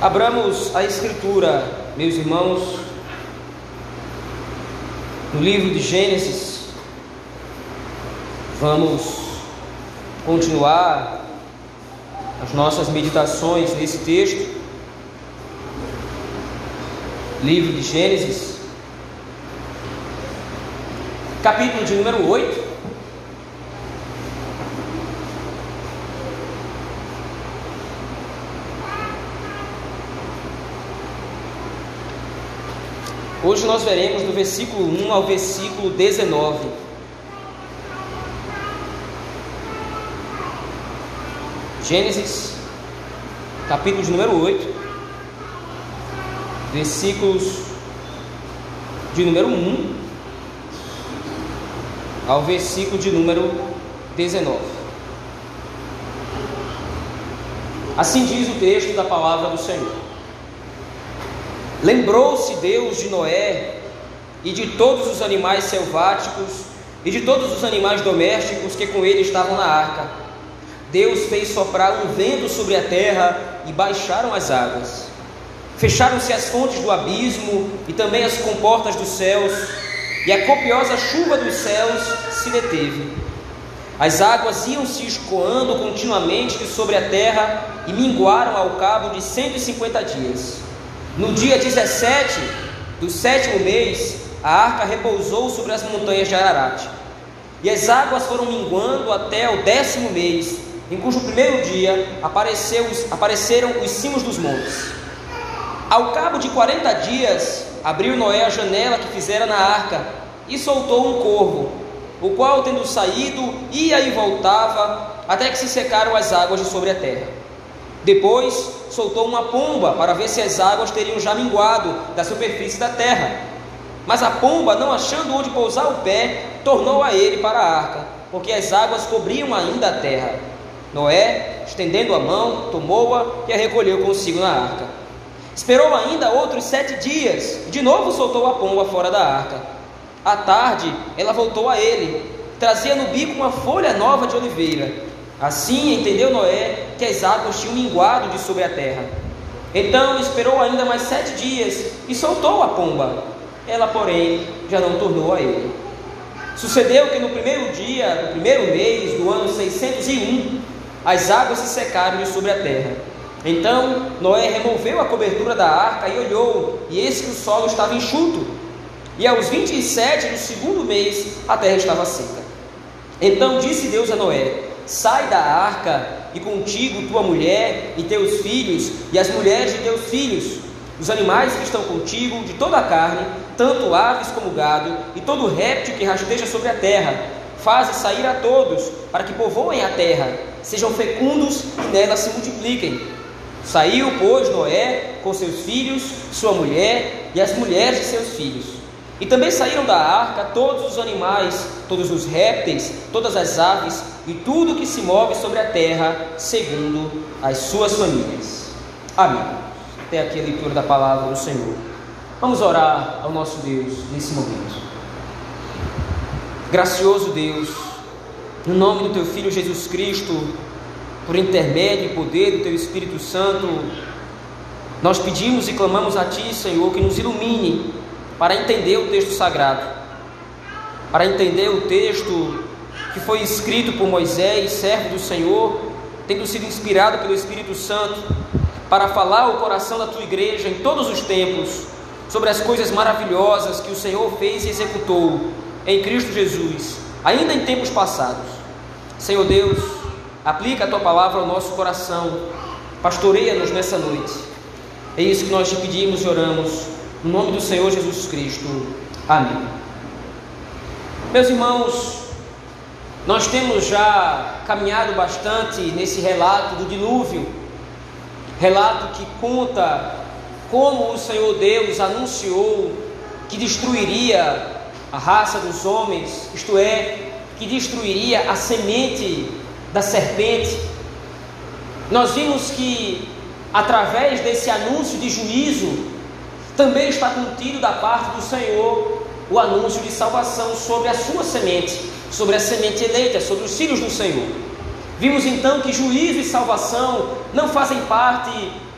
Abramos a Escritura, meus irmãos, no livro de Gênesis. Vamos continuar as nossas meditações nesse texto. Livro de Gênesis, capítulo de número 8. Hoje nós veremos do versículo 1 ao versículo 19. Gênesis, capítulo de número 8, versículos de número 1 ao versículo de número 19. Assim diz o texto da palavra do Senhor. Lembrou-se Deus de Noé e de todos os animais selváticos e de todos os animais domésticos que com ele estavam na arca. Deus fez soprar um vento sobre a terra e baixaram as águas. Fecharam-se as fontes do abismo e também as comportas dos céus, e a copiosa chuva dos céus se deteve. As águas iam se escoando continuamente sobre a terra e minguaram ao cabo de 150 dias. No dia 17 do sétimo mês, a arca repousou sobre as montanhas de Ararat. E as águas foram minguando até o décimo mês, em cujo primeiro dia apareceram os cimos dos montes. Ao cabo de quarenta dias, abriu Noé a janela que fizera na arca e soltou um corvo, o qual, tendo saído, ia e voltava até que se secaram as águas de sobre a terra. Depois soltou uma pomba para ver se as águas teriam já minguado da superfície da terra. Mas a pomba, não achando onde pousar o pé, tornou a ele para a arca, porque as águas cobriam ainda a terra. Noé, estendendo a mão, tomou-a e a recolheu consigo na arca. Esperou ainda outros sete dias, e de novo soltou a pomba fora da arca. À tarde, ela voltou a ele, trazia no bico uma folha nova de oliveira Assim entendeu Noé que as águas tinham minguado de sobre a terra. Então esperou ainda mais sete dias e soltou a pomba. Ela, porém, já não tornou a ele. Sucedeu que no primeiro dia do primeiro mês do ano 601, as águas se secaram de sobre a terra. Então Noé removeu a cobertura da arca e olhou, e eis que o solo estava enxuto. E aos 27 do segundo mês a terra estava seca. Então disse Deus a Noé: Sai da arca, e contigo tua mulher e teus filhos, e as mulheres de teus filhos, os animais que estão contigo, de toda a carne, tanto aves como gado, e todo réptil que rasteja sobre a terra. Faze sair a todos, para que povoem a terra, sejam fecundos e nela se multipliquem. Saiu, pois, Noé com seus filhos, sua mulher e as mulheres de seus filhos. E também saíram da arca todos os animais, todos os répteis, todas as aves e tudo que se move sobre a terra, segundo as suas famílias. Amém. Até aqui a leitura da palavra do Senhor. Vamos orar ao nosso Deus nesse momento. Gracioso Deus, no nome do teu Filho Jesus Cristo, por intermédio e poder do teu Espírito Santo, nós pedimos e clamamos a Ti, Senhor, que nos ilumine para entender o texto sagrado, para entender o texto que foi escrito por Moisés, servo do Senhor, tendo sido inspirado pelo Espírito Santo, para falar ao coração da tua igreja em todos os tempos sobre as coisas maravilhosas que o Senhor fez e executou em Cristo Jesus, ainda em tempos passados. Senhor Deus, aplica a tua palavra ao nosso coração, pastoreia-nos nessa noite. É isso que nós te pedimos e oramos no nome do Senhor Jesus Cristo. Amém. Meus irmãos, nós temos já caminhado bastante nesse relato do dilúvio, relato que conta como o Senhor Deus anunciou que destruiria a raça dos homens, isto é, que destruiria a semente da serpente. Nós vimos que através desse anúncio de juízo, também está contido da parte do Senhor o anúncio de salvação sobre a sua semente, sobre a semente eleita, sobre os filhos do Senhor. Vimos então que juízo e salvação não fazem parte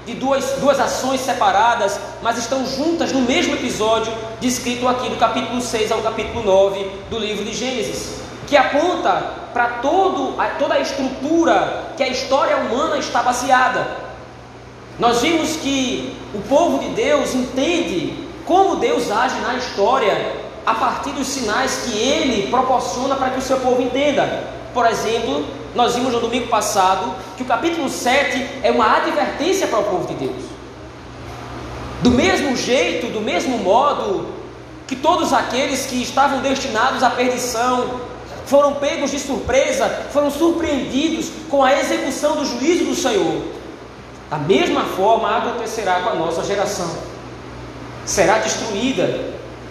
de duas, duas ações separadas, mas estão juntas no mesmo episódio descrito aqui do capítulo 6 ao capítulo 9 do livro de Gênesis, que aponta para toda a estrutura que a história humana está baseada. Nós vimos que o povo de Deus entende como Deus age na história a partir dos sinais que ele proporciona para que o seu povo entenda. Por exemplo, nós vimos no domingo passado que o capítulo 7 é uma advertência para o povo de Deus. Do mesmo jeito, do mesmo modo que todos aqueles que estavam destinados à perdição foram pegos de surpresa, foram surpreendidos com a execução do juízo do Senhor. Da mesma forma acontecerá com a nossa geração. Será destruída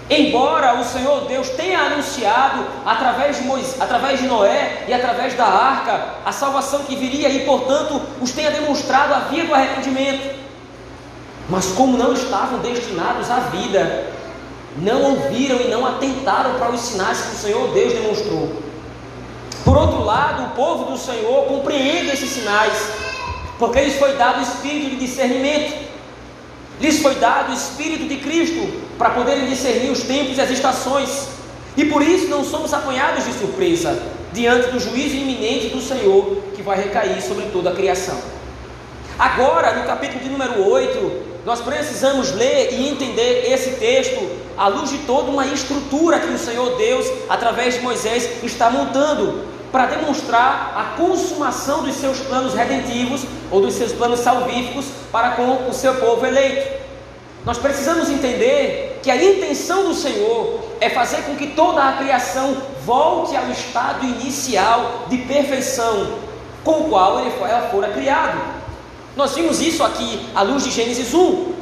Embora o Senhor Deus tenha anunciado através de, Moisés, através de Noé e através da arca a salvação que viria e, portanto, os tenha demonstrado a via do arrependimento, mas como não estavam destinados à vida, não ouviram e não atentaram para os sinais que o Senhor Deus demonstrou. Por outro lado, o povo do Senhor compreende esses sinais, porque lhes foi dado o espírito de discernimento. Lhes foi dado o Espírito de Cristo para poderem discernir os tempos e as estações. E por isso não somos apanhados de surpresa diante do juízo iminente do Senhor que vai recair sobre toda a criação. Agora, no capítulo de número 8, nós precisamos ler e entender esse texto à luz de toda uma estrutura que o Senhor Deus, através de Moisés, está montando para demonstrar a consumação dos seus planos redentivos ou dos seus planos salvíficos para com o seu povo eleito. Nós precisamos entender que a intenção do Senhor é fazer com que toda a criação volte ao estado inicial de perfeição com o qual ela fora criado. Nós vimos isso aqui à luz de Gênesis 1.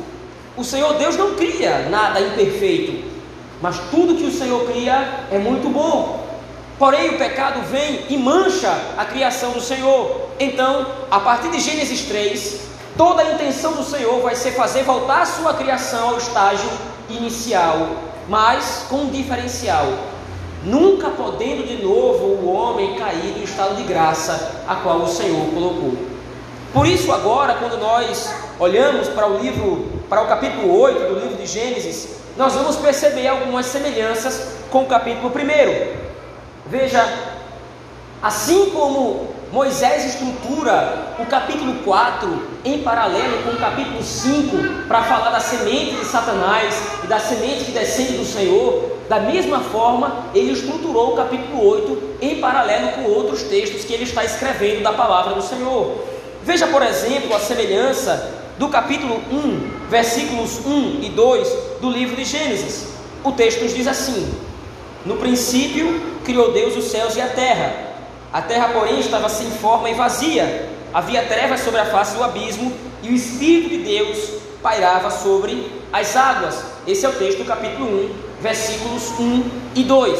O Senhor Deus não cria nada imperfeito, mas tudo que o Senhor cria é muito bom. Porém, o pecado vem e mancha a criação do Senhor. Então, a partir de Gênesis 3, toda a intenção do Senhor vai ser fazer voltar a sua criação ao estágio inicial, mas com um diferencial. Nunca podendo de novo o homem cair do estado de graça a qual o Senhor colocou. Por isso, agora, quando nós olhamos para o livro, para o capítulo 8 do livro de Gênesis, nós vamos perceber algumas semelhanças com o capítulo 1. Veja, assim como Moisés estrutura o capítulo 4 em paralelo com o capítulo 5 para falar da semente de Satanás e da semente que descende do Senhor, da mesma forma ele estruturou o capítulo 8 em paralelo com outros textos que ele está escrevendo da palavra do Senhor. Veja, por exemplo, a semelhança do capítulo 1, versículos 1 e 2 do livro de Gênesis. O texto nos diz assim: No princípio criou Deus os céus e a terra. A terra, porém, estava sem forma e vazia. Havia trevas sobre a face do abismo e o Espírito de Deus pairava sobre as águas. Esse é o texto do capítulo 1, versículos 1 e 2.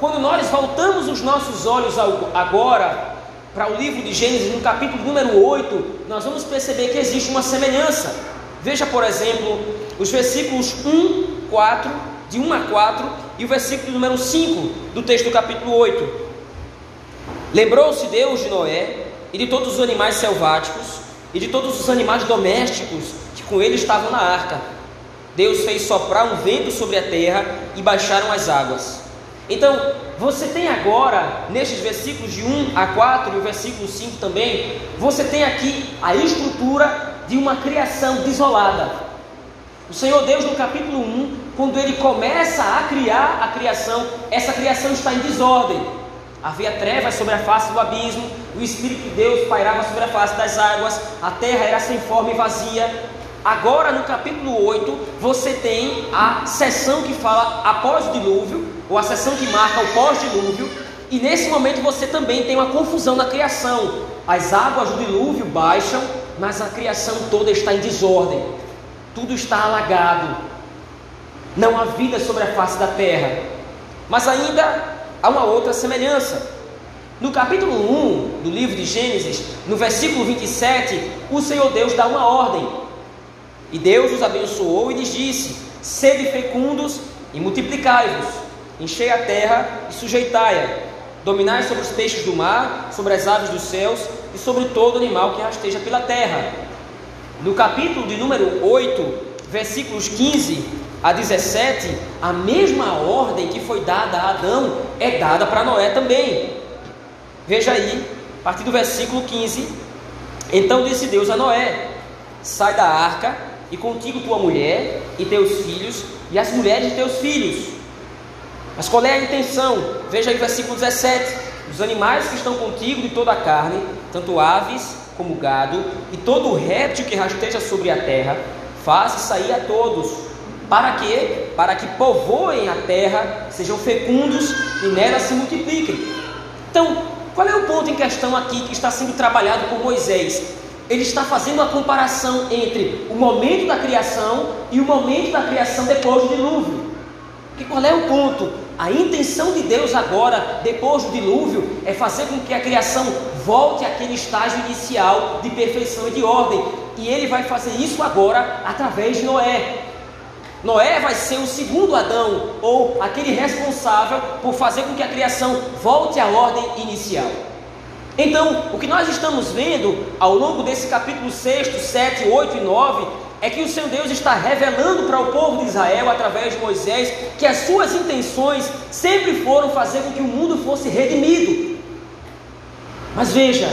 Quando nós voltamos os nossos olhos agora para o livro de Gênesis, no capítulo número 8, nós vamos perceber que existe uma semelhança. Veja, por exemplo, os versículos 1, 4, de 1 a 4 e o versículo número 5 do texto do capítulo 8. Lembrou-se Deus de Noé e de todos os animais selváticos e de todos os animais domésticos que com ele estavam na arca. Deus fez soprar um vento sobre a terra e baixaram as águas. Então, você tem agora, nestes versículos de 1 a 4 e o versículo 5 também, você tem aqui a estrutura de uma criação desolada. O Senhor Deus, no capítulo 1, quando ele começa a criar a criação, essa criação está em desordem. Havia trevas sobre a face do abismo, o Espírito de Deus pairava sobre a face das águas, a terra era sem forma e vazia. Agora, no capítulo 8, você tem a seção que fala após o dilúvio, ou a seção que marca o pós-dilúvio, e nesse momento você também tem uma confusão na criação. As águas do dilúvio baixam, mas a criação toda está em desordem tudo está alagado, não há vida sobre a face da terra. Mas ainda há uma outra semelhança. No capítulo 1 do livro de Gênesis, no versículo 27, o Senhor Deus dá uma ordem. E Deus os abençoou e lhes disse: Sede fecundos e multiplicai-vos, enchei a terra e sujeitai-a. Dominai sobre os peixes do mar, sobre as aves dos céus e sobre todo animal que rasteja pela terra. No capítulo de número 8, versículos 15 a 17, a mesma ordem que foi dada a Adão é dada para Noé também. Veja aí, a partir do versículo 15: Então disse Deus a Noé: Sai da arca, e contigo tua mulher, e teus filhos, e as mulheres de teus filhos. Mas qual é a intenção? Veja aí o versículo 17: Os animais que estão contigo de toda a carne, tanto aves como gado, e todo réptil que rasteja sobre a terra, faça sair a todos. Para quê? Para que povoem a terra, sejam fecundos e nela se multipliquem. Então, qual é o ponto em questão aqui que está sendo trabalhado por Moisés? Ele está fazendo a comparação entre o momento da criação e o momento da criação depois do dilúvio. Que qual é o ponto? A intenção de Deus agora, depois do dilúvio, é fazer com que a criação volte àquele estágio inicial de perfeição e de ordem. E ele vai fazer isso agora através de Noé. Noé vai ser o segundo Adão, ou aquele responsável por fazer com que a criação volte à ordem inicial. Então, o que nós estamos vendo ao longo desse capítulo 6, 7, 8 e 9 é que o Senhor Deus está revelando para o povo de Israel, através de Moisés, que as suas intenções sempre foram fazer com que o mundo fosse redimido. Mas veja,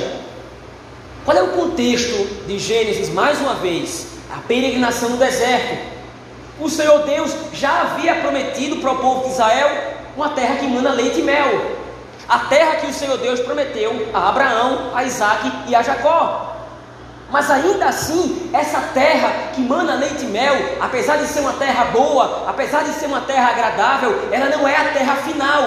qual é o contexto de Gênesis, mais uma vez? A peregrinação no deserto o Senhor Deus já havia prometido para o povo de Israel uma terra que manda leite e mel. A terra que o Senhor Deus prometeu a Abraão, a Isaac e a Jacó. Mas ainda assim, essa terra que mana leite e mel, apesar de ser uma terra boa, apesar de ser uma terra agradável, ela não é a terra final.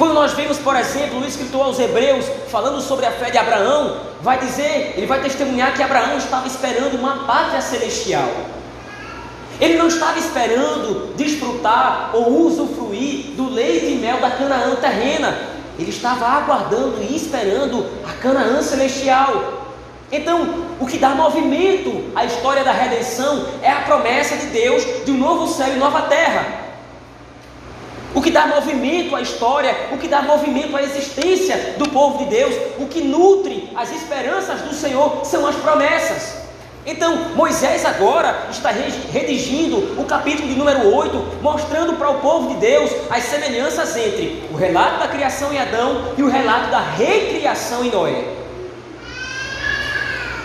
Quando nós vemos, por exemplo, o escritor aos Hebreus falando sobre a fé de Abraão, vai dizer, ele vai testemunhar que Abraão estava esperando uma pátria celestial. Ele não estava esperando desfrutar ou usufruir do leite e mel da Canaã terrena. Ele estava aguardando e esperando a Canaã celestial. Então, o que dá movimento à história da redenção é a promessa de Deus de um novo céu e nova terra. O que dá movimento à história, o que dá movimento à existência do povo de Deus, o que nutre as esperanças do Senhor são as promessas. Então, Moisés agora está redigindo o capítulo de número 8, mostrando para o povo de Deus as semelhanças entre o relato da criação em Adão e o relato da recriação em Noé.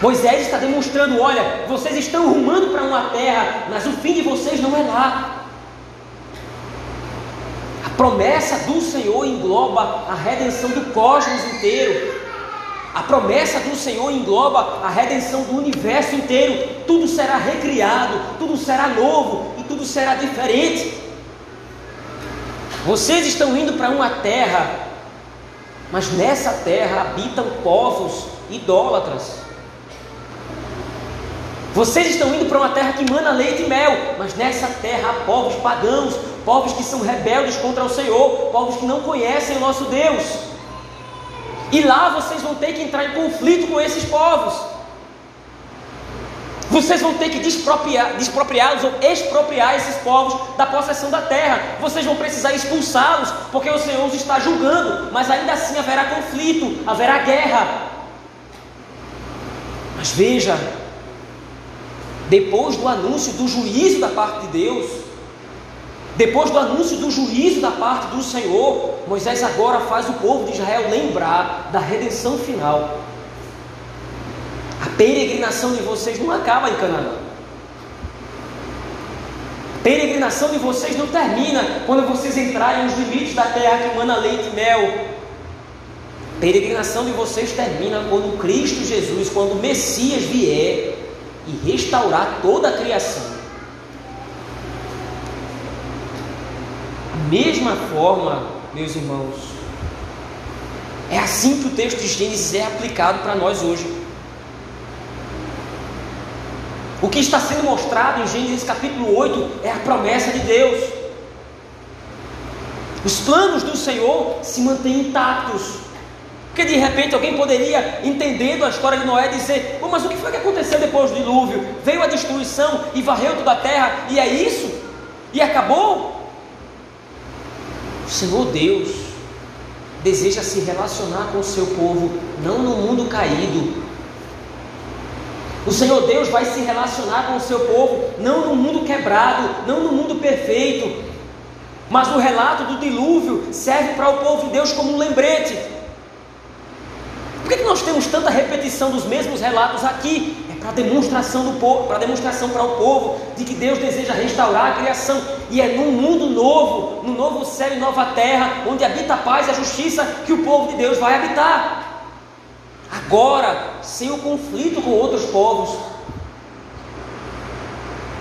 Moisés está demonstrando: olha, vocês estão rumando para uma terra, mas o fim de vocês não é lá. Promessa do Senhor engloba a redenção do cosmos inteiro. A promessa do Senhor engloba a redenção do universo inteiro. Tudo será recriado, tudo será novo e tudo será diferente. Vocês estão indo para uma terra, mas nessa terra habitam povos idólatras. Vocês estão indo para uma terra que mana leite e mel, mas nessa terra há povos pagãos, povos que são rebeldes contra o Senhor, povos que não conhecem o nosso Deus. E lá vocês vão ter que entrar em conflito com esses povos. Vocês vão ter que despropriá-los ou expropriar esses povos da possessão da terra. Vocês vão precisar expulsá-los, porque o Senhor os está julgando. Mas ainda assim haverá conflito, haverá guerra. Mas veja, depois do anúncio do juízo da parte de Deus, depois do anúncio do juízo da parte do Senhor, Moisés agora faz o povo de Israel lembrar da redenção final. A peregrinação de vocês não acaba em Canaã. A peregrinação de vocês não termina quando vocês entrarem nos limites da terra que mana leite e mel. A peregrinação de vocês termina quando Cristo Jesus, quando o Messias vier e restaurar toda a criação. mesma forma, meus irmãos, é assim que o texto de Gênesis é aplicado para nós hoje. O que está sendo mostrado em Gênesis capítulo 8 é a promessa de Deus. Os planos do Senhor se mantêm intactos. Porque de repente alguém poderia, entendendo a história de Noé, dizer: oh, Mas o que foi que aconteceu depois do dilúvio? Veio a destruição e varreu toda a terra, e é isso? E acabou? O Senhor Deus deseja se relacionar com o seu povo, não no mundo caído. O Senhor Deus vai se relacionar com o seu povo, não no mundo quebrado, não no mundo perfeito, mas o relato do dilúvio serve para o povo de Deus como um lembrete. Por que, que nós temos tanta repetição dos mesmos relatos aqui? É para demonstração do povo, para demonstração para o povo de que Deus deseja restaurar a criação. E é num mundo novo, no novo céu e nova terra, onde habita a paz e a justiça, que o povo de Deus vai habitar. Agora, sem o conflito com outros povos.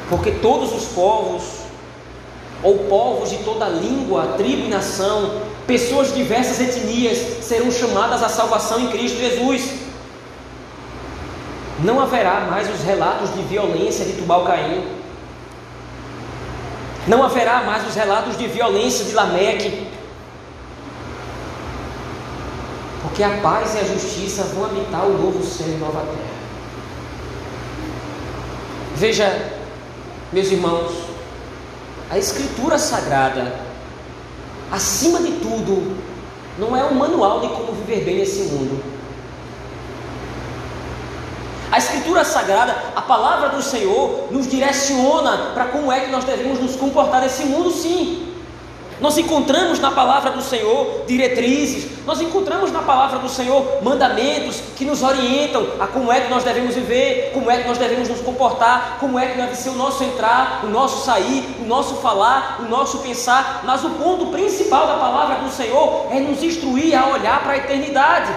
Porque todos os povos ou povos de toda língua, tribo e nação, pessoas de diversas etnias serão chamadas à salvação em Cristo Jesus. Não haverá mais os relatos de violência de Tubal-Caim. Não haverá mais os relatos de violência de Lameque. Porque a paz e a justiça vão habitar o novo céu e nova terra. Veja, meus irmãos, a Escritura Sagrada, acima de tudo, não é um manual de como viver bem nesse mundo. A Escritura Sagrada, a palavra do Senhor, nos direciona para como é que nós devemos nos comportar nesse mundo, sim. Nós encontramos na palavra do Senhor diretrizes, nós encontramos na palavra do Senhor mandamentos que nos orientam a como é que nós devemos viver, como é que nós devemos nos comportar, como é que deve ser o nosso entrar, o nosso sair, o nosso falar, o nosso pensar. Mas o ponto principal da palavra do Senhor é nos instruir a olhar para a eternidade.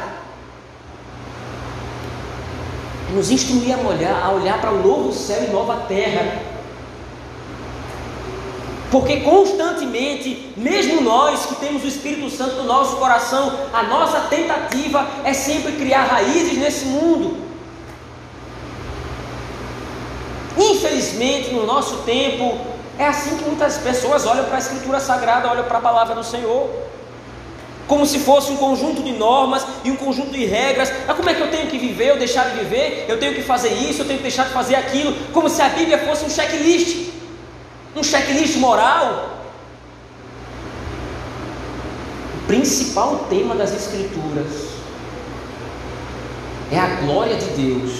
É nos instruir a olhar, a olhar para o novo céu e nova terra porque constantemente, mesmo nós que temos o Espírito Santo no nosso coração, a nossa tentativa é sempre criar raízes nesse mundo. Infelizmente, no nosso tempo, é assim que muitas pessoas olham para a Escritura Sagrada, olham para a palavra do Senhor, como se fosse um conjunto de normas e um conjunto de regras. Mas como é que eu tenho que viver, ou deixar de viver? Eu tenho que fazer isso, eu tenho que deixar de fazer aquilo, como se a Bíblia fosse um checklist um checklist moral. O principal tema das Escrituras é a glória de Deus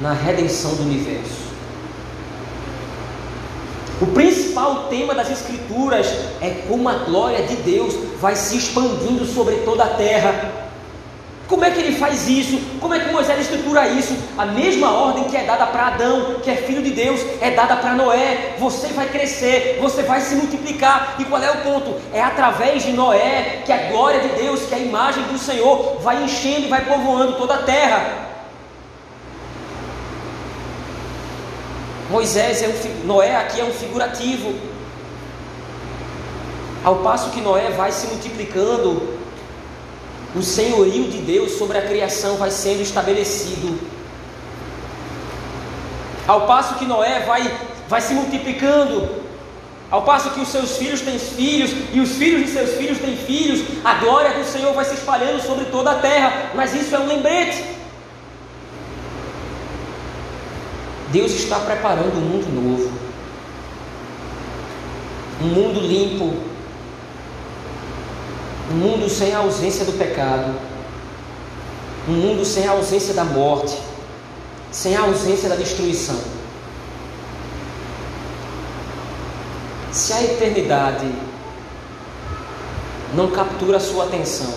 na redenção do universo. O principal tema das Escrituras é como a glória de Deus vai se expandindo sobre toda a terra como é que ele faz isso? Como é que Moisés estrutura isso? A mesma ordem que é dada para Adão, que é filho de Deus, é dada para Noé. Você vai crescer, você vai se multiplicar. E qual é o ponto? É através de Noé que a glória de Deus, que a imagem do Senhor vai enchendo e vai povoando toda a terra. Moisés é um Noé aqui é um figurativo. Ao passo que Noé vai se multiplicando, o senhorio de Deus sobre a criação vai sendo estabelecido. Ao passo que Noé vai, vai se multiplicando, ao passo que os seus filhos têm filhos e os filhos de seus filhos têm filhos, a glória do Senhor vai se espalhando sobre toda a terra. Mas isso é um lembrete. Deus está preparando um mundo novo, um mundo limpo, um mundo sem a ausência do pecado, um mundo sem a ausência da morte, sem a ausência da destruição. Se a eternidade não captura a sua atenção,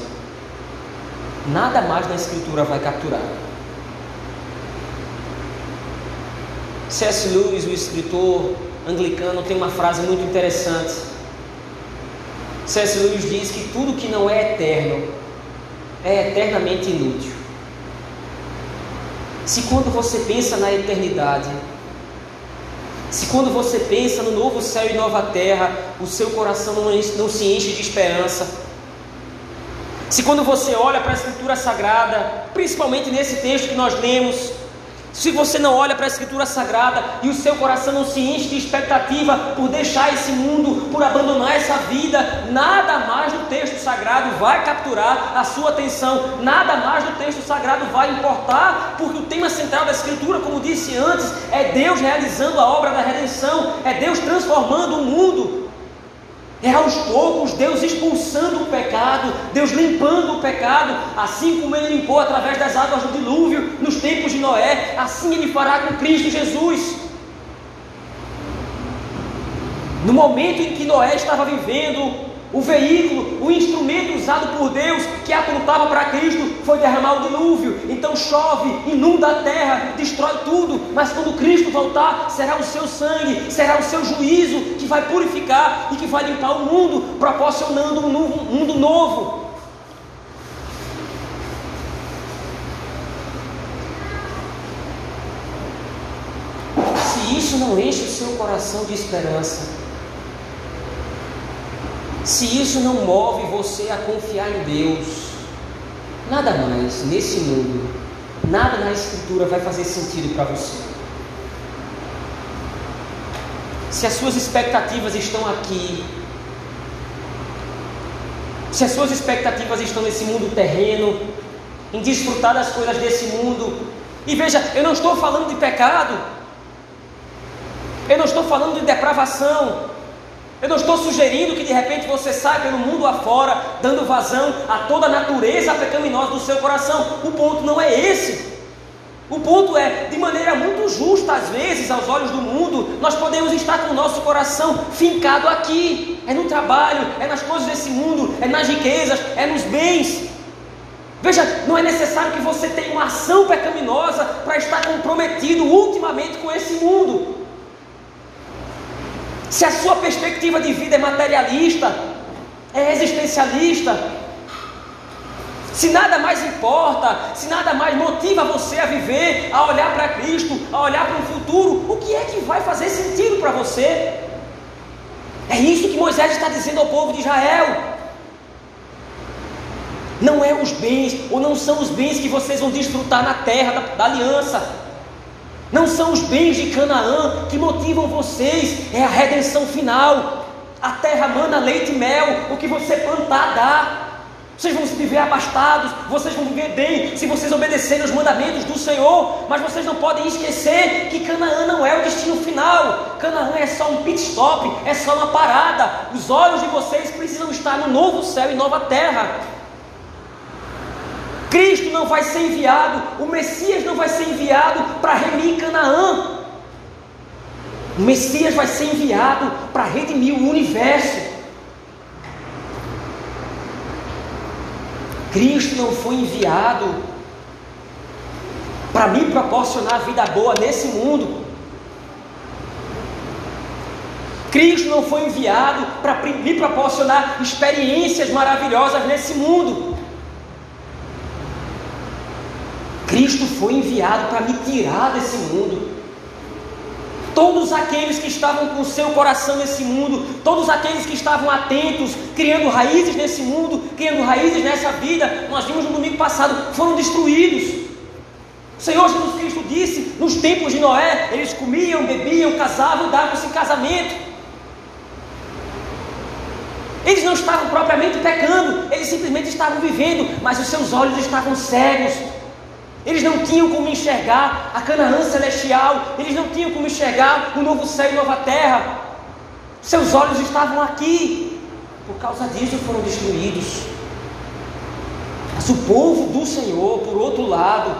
nada mais na Escritura vai capturar. C.S. Lewis, o escritor anglicano, tem uma frase muito interessante C.S. Lewis diz que tudo que não é eterno é eternamente inútil. Se quando você pensa na eternidade, se quando você pensa no novo céu e nova terra, o seu coração não, não se enche de esperança, se quando você olha para a Escritura Sagrada, principalmente nesse texto que nós lemos, se você não olha para a Escritura Sagrada e o seu coração não se enche de expectativa por deixar esse mundo, por abandonar essa vida, nada mais do texto sagrado vai capturar a sua atenção, nada mais do texto sagrado vai importar, porque o tema central da Escritura, como disse antes, é Deus realizando a obra da redenção, é Deus transformando o mundo. É aos poucos Deus expulsando o pecado, Deus limpando o pecado, assim como Ele limpou através das águas do dilúvio nos tempos de Noé, assim Ele fará com Cristo Jesus. No momento em que Noé estava vivendo, o veículo, o instrumento usado por Deus que apontava para Cristo foi derramar o dilúvio. Então chove, inunda a terra, destrói tudo. Mas quando Cristo voltar, será o seu sangue, será o seu juízo que vai purificar e que vai limpar o mundo, proporcionando um mundo novo. Se isso não enche o seu coração de esperança, se isso não move você a confiar em Deus, nada mais nesse mundo, nada na Escritura vai fazer sentido para você. Se as suas expectativas estão aqui, se as suas expectativas estão nesse mundo terreno, em desfrutar das coisas desse mundo, e veja, eu não estou falando de pecado, eu não estou falando de depravação, eu não estou sugerindo que de repente você saia pelo mundo afora, dando vazão a toda a natureza pecaminosa do seu coração. O ponto não é esse. O ponto é, de maneira muito justa, às vezes, aos olhos do mundo, nós podemos estar com o nosso coração fincado aqui. É no trabalho, é nas coisas desse mundo, é nas riquezas, é nos bens. Veja, não é necessário que você tenha uma ação pecaminosa para estar comprometido ultimamente com esse mundo. Se a sua perspectiva de vida é materialista, é existencialista, se nada mais importa, se nada mais motiva você a viver, a olhar para Cristo, a olhar para o futuro, o que é que vai fazer sentido para você? É isso que Moisés está dizendo ao povo de Israel. Não é os bens, ou não são os bens que vocês vão desfrutar na terra da, da aliança. Não são os bens de Canaã que motivam vocês, é a redenção final. A terra mana leite e mel, o que você plantar dá. Vocês vão se viver abastados, vocês vão viver bem se vocês obedecerem os mandamentos do Senhor, mas vocês não podem esquecer que Canaã não é o destino final. Canaã é só um pit stop, é só uma parada. Os olhos de vocês precisam estar no novo céu e nova terra. Cristo não vai ser enviado, o Messias não vai ser enviado para remir Canaã. O Messias vai ser enviado para redimir o universo. Cristo não foi enviado para me proporcionar vida boa nesse mundo. Cristo não foi enviado para me proporcionar experiências maravilhosas nesse mundo. Cristo foi enviado para me tirar desse mundo. Todos aqueles que estavam com seu coração nesse mundo, todos aqueles que estavam atentos, criando raízes nesse mundo, criando raízes nessa vida, nós vimos no domingo passado, foram destruídos. O Senhor Jesus Cristo disse: nos tempos de Noé, eles comiam, bebiam, casavam, davam-se em casamento. Eles não estavam propriamente pecando, eles simplesmente estavam vivendo, mas os seus olhos estavam cegos, eles não tinham como enxergar a Canaã celestial, eles não tinham como enxergar o novo céu e nova terra. Seus olhos estavam aqui, por causa disso foram destruídos. Mas o povo do Senhor, por outro lado,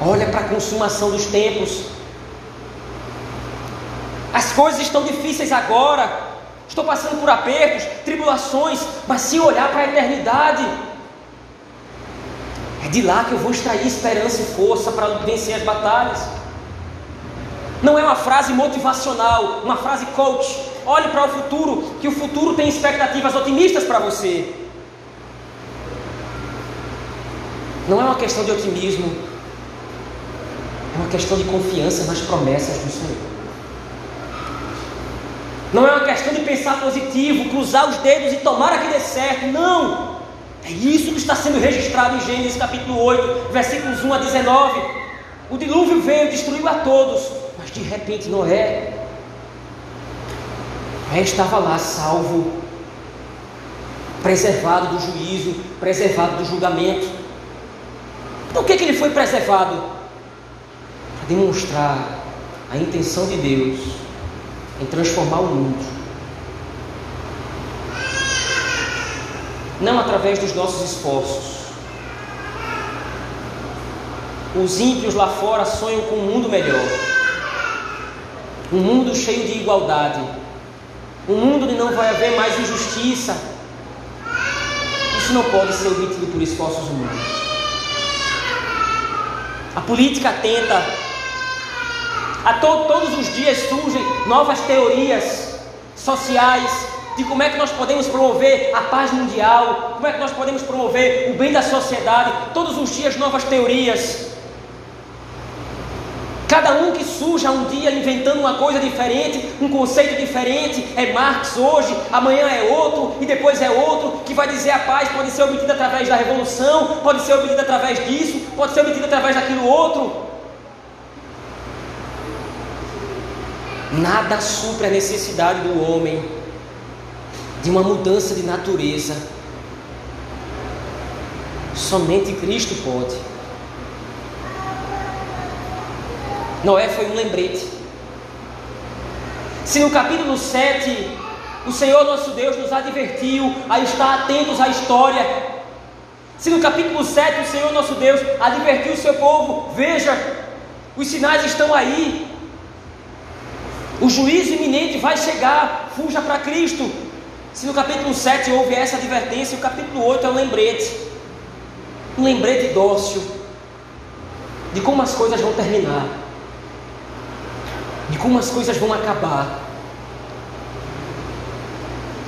olha para a consumação dos tempos. As coisas estão difíceis agora, estou passando por apertos, tribulações, mas se olhar para a eternidade, de lá que eu vou extrair esperança e força para vencer as batalhas. Não é uma frase motivacional, uma frase coach. Olhe para o futuro, que o futuro tem expectativas otimistas para você. Não é uma questão de otimismo, é uma questão de confiança nas promessas do Senhor. Não é uma questão de pensar positivo, cruzar os dedos e tomar que dê certo. Não! É isso que está sendo registrado em Gênesis capítulo 8, versículos 1 a 19. O dilúvio veio destruiu a todos, mas de repente Noé, Noé estava lá salvo, preservado do juízo, preservado do julgamento. Por que, que ele foi preservado? Para demonstrar a intenção de Deus em transformar o mundo não através dos nossos esforços. Os ímpios lá fora sonham com um mundo melhor, um mundo cheio de igualdade, um mundo onde não vai haver mais injustiça. Isso não pode ser obtido por esforços humanos. A política tenta, a to todos os dias surgem novas teorias sociais de como é que nós podemos promover a paz mundial, como é que nós podemos promover o bem da sociedade, todos os dias novas teorias. Cada um que surja um dia inventando uma coisa diferente, um conceito diferente, é Marx hoje, amanhã é outro e depois é outro, que vai dizer a paz pode ser obtida através da revolução, pode ser obtida através disso, pode ser obtida através daquilo outro. Nada supra a necessidade do homem de uma mudança de natureza. Somente Cristo pode. Noé foi um lembrete. Se no capítulo 7 o Senhor nosso Deus nos advertiu a estar atentos à história, se no capítulo 7 o Senhor nosso Deus advertiu o seu povo, veja, os sinais estão aí, o juízo iminente vai chegar, fuja para Cristo. Se no capítulo 7 houve essa advertência, o capítulo 8 é um lembrete, um lembrete dócil de como as coisas vão terminar de como as coisas vão acabar.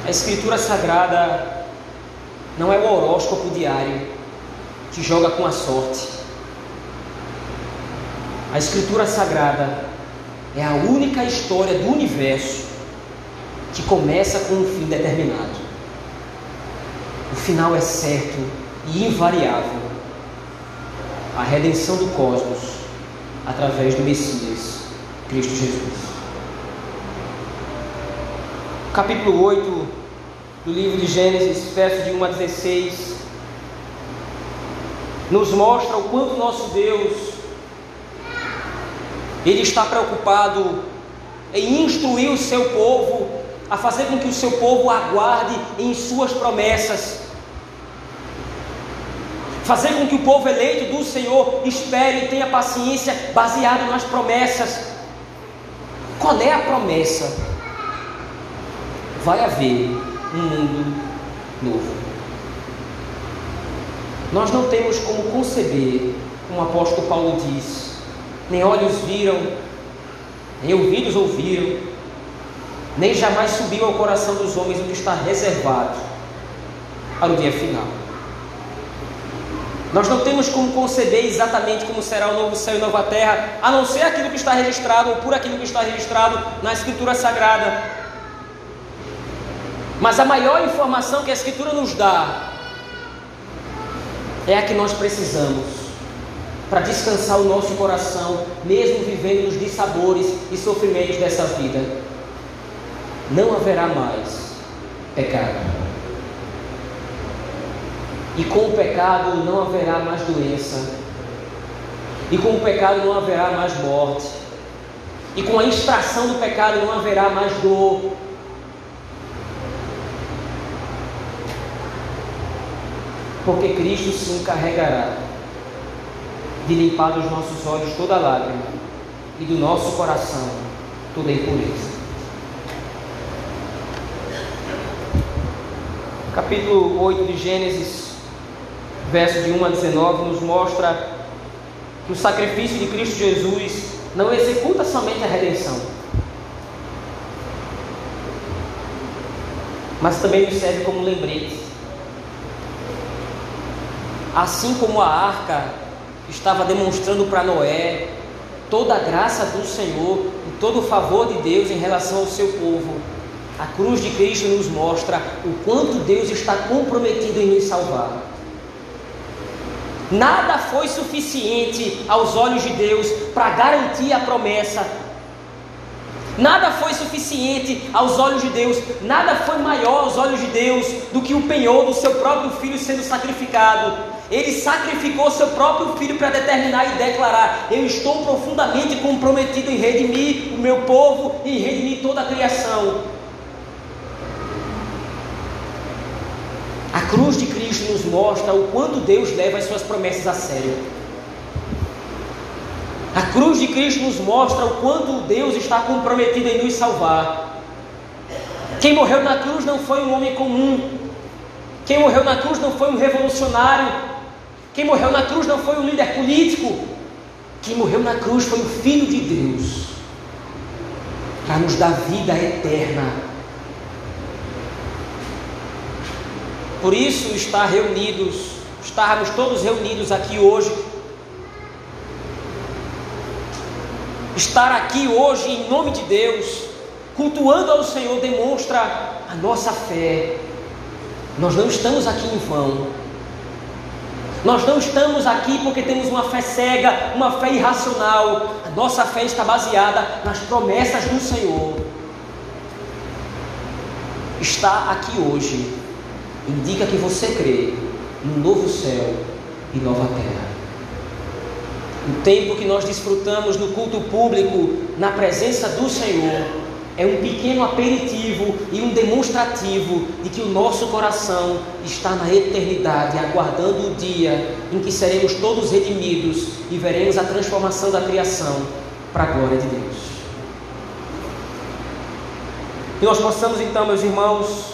A Escritura Sagrada não é o horóscopo diário que joga com a sorte. A Escritura Sagrada é a única história do universo que começa com um fim determinado. O final é certo e invariável. A redenção do cosmos através do Messias Cristo Jesus. Capítulo 8 do livro de Gênesis, versos de 1 a 16, nos mostra o quanto nosso Deus ele está preocupado em instruir o seu povo a fazer com que o seu povo aguarde em suas promessas. Fazer com que o povo eleito do Senhor espere e tenha paciência baseado nas promessas. Qual é a promessa? Vai haver um mundo novo. Nós não temos como conceber, como o apóstolo Paulo diz, nem olhos viram, nem ouvidos ouviram, nem jamais subiu ao coração dos homens o que está reservado para o dia final. Nós não temos como conceber exatamente como será o novo céu e nova terra, a não ser aquilo que está registrado ou por aquilo que está registrado na Escritura Sagrada. Mas a maior informação que a Escritura nos dá é a que nós precisamos para descansar o nosso coração, mesmo vivendo nos dissabores e sofrimentos dessa vida. Não haverá mais pecado. E com o pecado não haverá mais doença. E com o pecado não haverá mais morte. E com a extração do pecado não haverá mais dor. Porque Cristo se encarregará de limpar dos nossos olhos toda lágrima e do nosso coração toda impureza. Capítulo 8 de Gênesis verso de 1 a 19, nos mostra que o sacrifício de Cristo Jesus não executa somente a redenção, mas também nos serve como lembrete. Assim como a arca estava demonstrando para Noé toda a graça do Senhor e todo o favor de Deus em relação ao seu povo, a cruz de Cristo nos mostra o quanto Deus está comprometido em nos salvar. Nada foi suficiente aos olhos de Deus para garantir a promessa. Nada foi suficiente aos olhos de Deus, nada foi maior aos olhos de Deus do que o penhor do seu próprio filho sendo sacrificado. Ele sacrificou seu próprio filho para determinar e declarar: Eu estou profundamente comprometido em redimir o meu povo e redimir toda a criação. Cruz de Cristo nos mostra o quanto Deus leva as suas promessas a sério. A cruz de Cristo nos mostra o quanto Deus está comprometido em nos salvar. Quem morreu na cruz não foi um homem comum. Quem morreu na cruz não foi um revolucionário. Quem morreu na cruz não foi um líder político. Quem morreu na cruz foi o Filho de Deus para nos dar vida eterna. Por isso, estar reunidos, estarmos todos reunidos aqui hoje, estar aqui hoje em nome de Deus, cultuando ao Senhor, demonstra a nossa fé. Nós não estamos aqui em vão. Nós não estamos aqui porque temos uma fé cega, uma fé irracional. A nossa fé está baseada nas promessas do Senhor. Está aqui hoje indica que você crê no novo céu e nova terra. O tempo que nós desfrutamos no culto público, na presença do Senhor, é um pequeno aperitivo e um demonstrativo de que o nosso coração está na eternidade, aguardando o dia em que seremos todos redimidos e veremos a transformação da criação para a glória de Deus. Que nós possamos então, meus irmãos,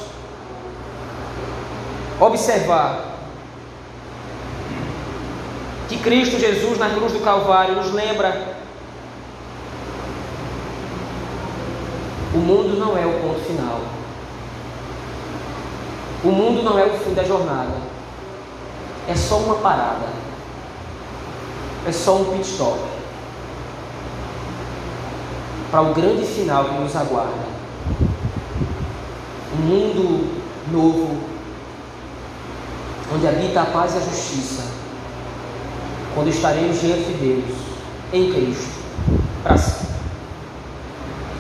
observar que Cristo Jesus na cruz do Calvário nos lembra o mundo não é o ponto final. O mundo não é o fim da jornada. É só uma parada. É só um pit stop. Para o grande final que nos aguarda. Um mundo novo, onde habita a paz e a justiça, quando estaremos diante de Deus, em Cristo, para sempre.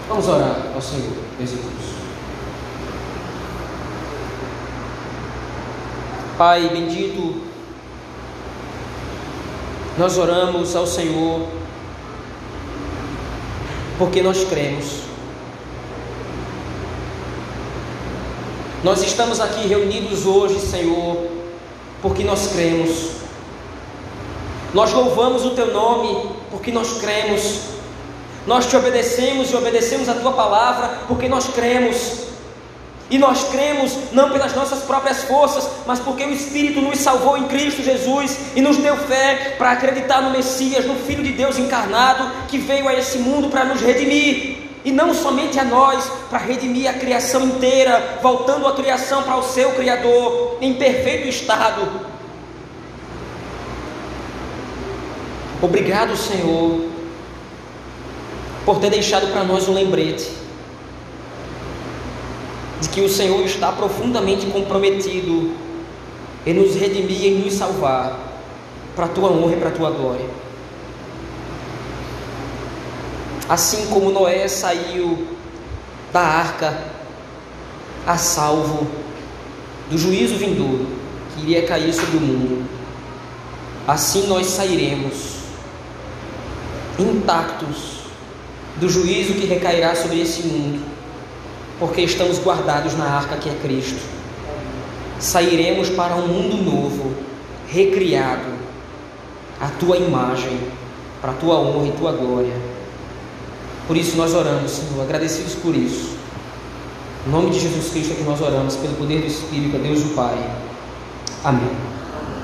Vamos orar ao Senhor, meus irmãos. Pai bendito, nós oramos ao Senhor porque nós cremos. Nós estamos aqui reunidos hoje, Senhor, porque nós cremos. Nós louvamos o teu nome porque nós cremos. Nós te obedecemos e obedecemos a tua palavra porque nós cremos. E nós cremos não pelas nossas próprias forças, mas porque o Espírito nos salvou em Cristo Jesus e nos deu fé para acreditar no Messias, no Filho de Deus encarnado, que veio a esse mundo para nos redimir e não somente a nós, para redimir a criação inteira, voltando a criação para o seu Criador, em perfeito estado. Obrigado, Senhor, por ter deixado para nós um lembrete de que o Senhor está profundamente comprometido em nos redimir e nos salvar, para a tua honra e para a tua glória. Assim como Noé saiu da arca a salvo do juízo vindouro que iria cair sobre o mundo, assim nós sairemos intactos do juízo que recairá sobre esse mundo, porque estamos guardados na arca que é Cristo. Sairemos para um mundo novo, recriado, a tua imagem, para a tua honra e tua glória. Por isso nós oramos, Senhor, agradecidos por isso. Em nome de Jesus Cristo é que nós oramos, pelo poder do Espírito, a Deus o Pai. Amém.